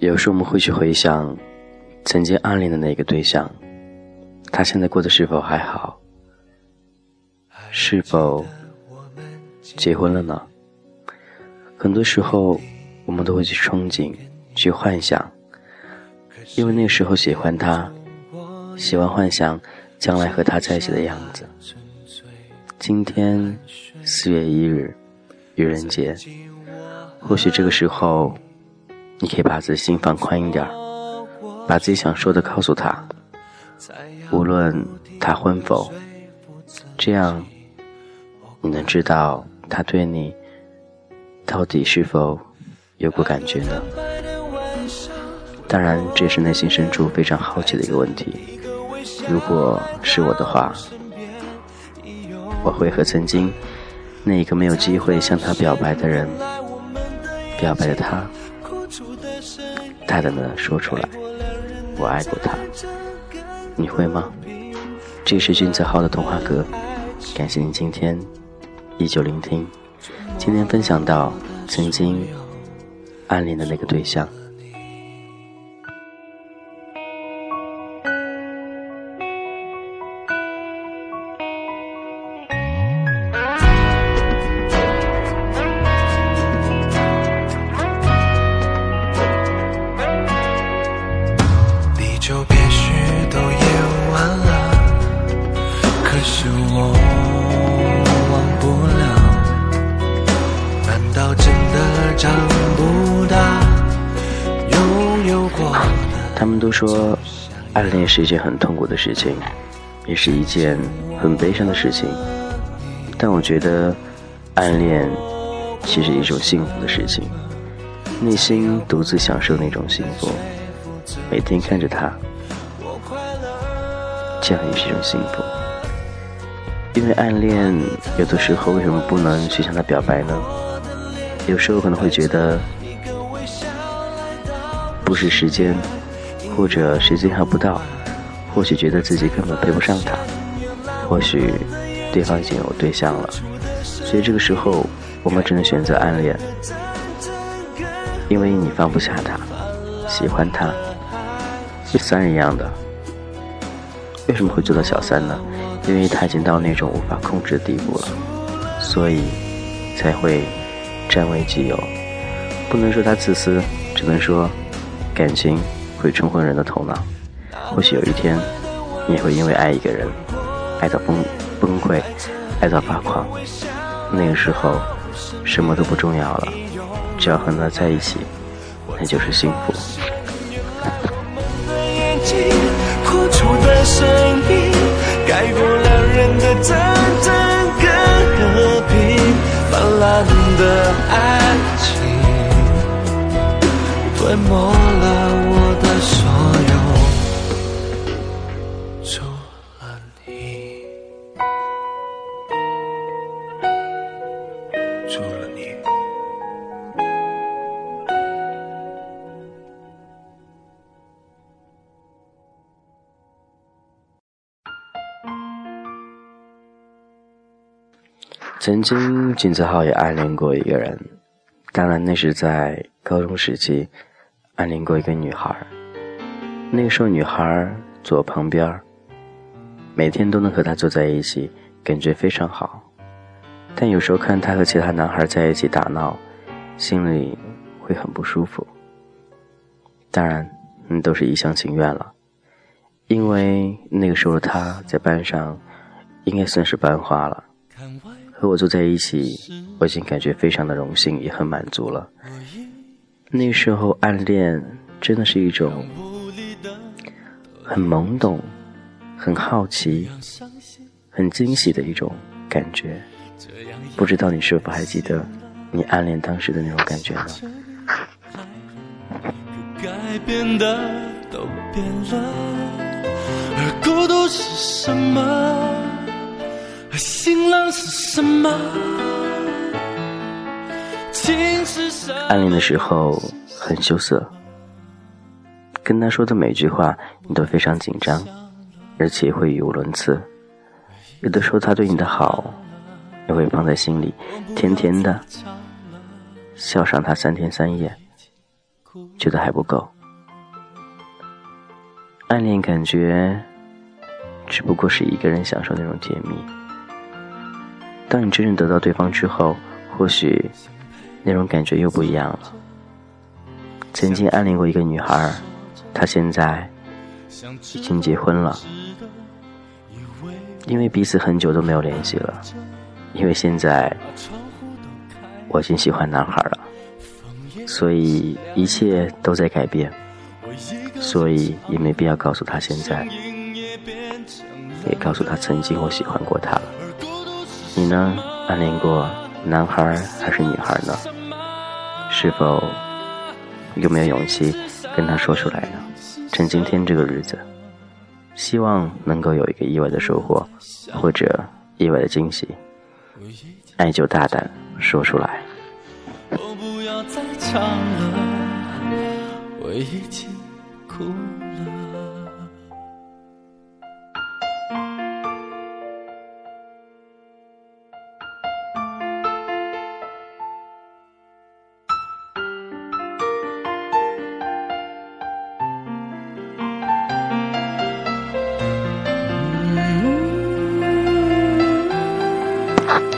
有时我们会去回想曾经暗恋的那个对象，他现在过得是否还好？是否结婚了呢？很多时候，我们都会去憧憬、去幻想，因为那时候喜欢他，喜欢幻想将来和他在一起的样子。今天四月一日，愚人节，或许这个时候。你可以把自己心放宽一点把自己想说的告诉他，无论他婚否，这样你能知道他对你到底是否有过感觉呢？当然，这是内心深处非常好奇的一个问题。如果是我的话，我会和曾经那一个没有机会向他表白的人表白的他。大胆的说出来，我爱过他，你会吗？这是君子号的童话歌，感谢您今天依旧聆听。今天分享到曾经暗恋的那个对象。忘不了。难道真的长不大？拥有过他们都说，暗恋是一件很痛苦的事情，也是一件很悲伤的事情。但我觉得，暗恋其实一种幸福的事情，内心独自享受那种幸福，每天看着他，这样也是一种幸福。因为暗恋，有的时候为什么不能去向他表白呢？有时候可能会觉得，不是时间。或者时间还不到，或许觉得自己根本配不上他，或许对方已经有对象了，所以这个时候我们只能选择暗恋，因为你放不下他，喜欢他，是三人一样的。为什么会做到小三呢？因为他已经到那种无法控制的地步了，所以才会占为己有。不能说他自私，只能说感情。会冲昏人的头脑，或许有一天，你也会因为爱一个人，爱到崩崩溃，爱到发狂。那个时候，什么都不重要了，只要和他在一起，那就是幸福。曾经，金子浩也暗恋过一个人，当然那是在高中时期，暗恋过一个女孩。那个时候，女孩坐我旁边每天都能和她坐在一起，感觉非常好。但有时候看她和其他男孩在一起打闹，心里会很不舒服。当然，嗯，都是一厢情愿了，因为那个时候的她在班上应该算是班花了，和我坐在一起，我已经感觉非常的荣幸，也很满足了。那时候暗恋真的是一种。很懵懂，很好奇，很惊喜的一种感觉。不知道你是否还记得你暗恋当时的那种感觉呢？改变的都变了，而孤独是什么暗恋的时候很羞涩。跟他说的每句话，你都非常紧张，而且会语无伦次。有的时候他对你的好，你会放在心里，甜甜的笑上他三天三夜。觉得还不够。暗恋感觉只不过是一个人享受那种甜蜜。当你真正得到对方之后，或许那种感觉又不一样了。曾经暗恋过一个女孩，她现在已经结婚了。因为彼此很久都没有联系了，因为现在我已经喜欢男孩了，所以一切都在改变，所以也没必要告诉他现在，也告诉他曾经我喜欢过他了。你呢？暗恋过男孩还是女孩呢？是否有没有勇气跟他说出来呢？趁今天这个日子。希望能够有一个意外的收获，或者意外的惊喜。爱就大胆说出来。我不要再唱了，我已经哭了。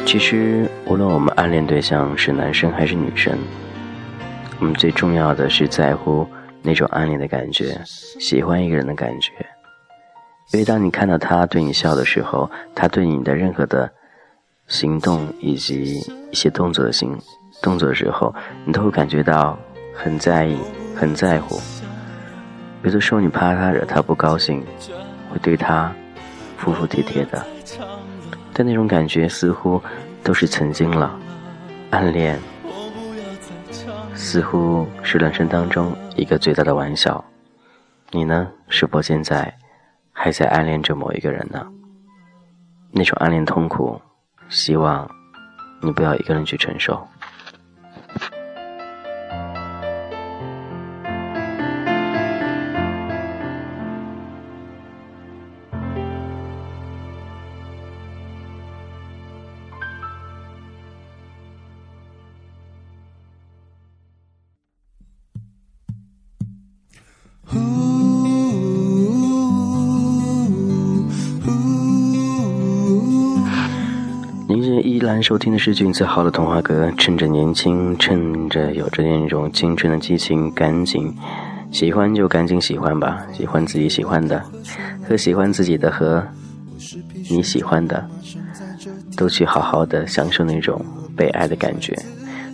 其实，无论我们暗恋对象是男生还是女生，我们最重要的是在乎那种暗恋的感觉，喜欢一个人的感觉。因为当你看到他对你笑的时候，他对你的任何的行动以及一些动作的行动作的时候，你都会感觉到很在意、很在乎。有的时候，你怕他惹他不高兴，会对他服服帖帖的。但那种感觉似乎都是曾经了，暗恋似乎是人生当中一个最大的玩笑。你呢？是否现在还在暗恋着某一个人呢？那种暗恋痛苦，希望你不要一个人去承受。收听的是俊子好的童话歌，趁着年轻，趁着有着那种青春的激情，赶紧喜欢就赶紧喜欢吧，喜欢自己喜欢的，和喜欢自己的和你喜欢的，都去好好的享受那种被爱的感觉。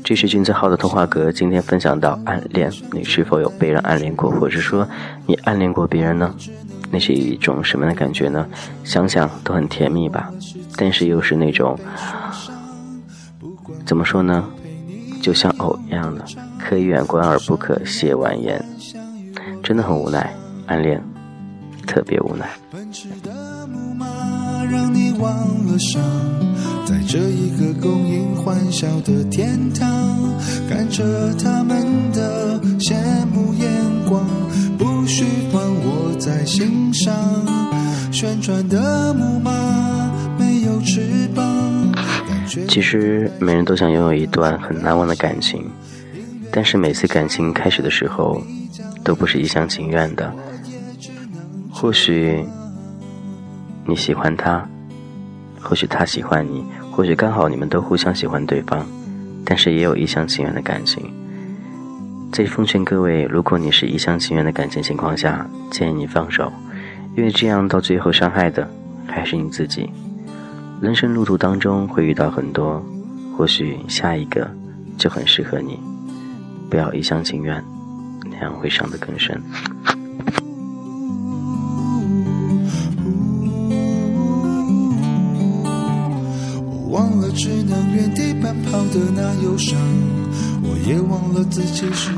这是俊子好的童话格，今天分享到暗恋，你是否有被人暗恋过，或者说你暗恋过别人呢？那是一种什么样的感觉呢？想想都很甜蜜吧，但是又是那种。怎么说呢？就像藕一样的，可以远观而不可亵玩焉，真的很无奈。暗恋，特别无奈。在这一个供应欢笑的天堂，看着他们的羡慕眼光，不需管我在心上。旋转的木马没有翅膀。其实每人都想拥有一段很难忘的感情，但是每次感情开始的时候，都不是一厢情愿的。或许你喜欢他，或许他喜欢你，或许刚好你们都互相喜欢对方，但是也有一厢情愿的感情。这奉劝各位，如果你是一厢情愿的感情情况下，建议你放手，因为这样到最后伤害的还是你自己。人生路途当中会遇到很多，或许下一个就很适合你，不要一厢情愿，那样会伤得更深。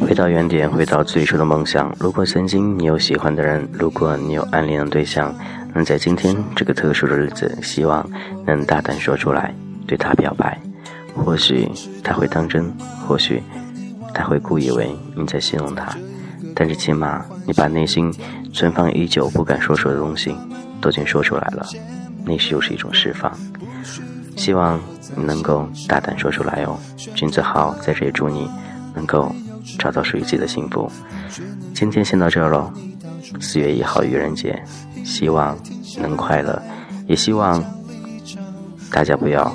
回到原点，回到最初的梦想。如果曾经你有喜欢的人，如果你有暗恋的对象。能在今天这个特殊的日子，希望能大胆说出来，对他表白。或许他会当真，或许他会故意为你在戏弄他，但是起码你把内心存放已久不敢说出的东西，都已经说出来了，那是又是一种释放。希望你能够大胆说出来哦。君子豪在这里祝你能够找到属于自己的幸福。今天先到这儿喽。四月一号愚人节，希望能快乐，也希望大家不要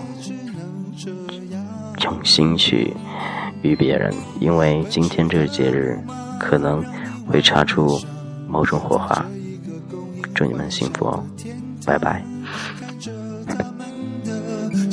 用心去与别人，因为今天这个节日可能会擦出某种火花。祝你们幸福哦，拜拜。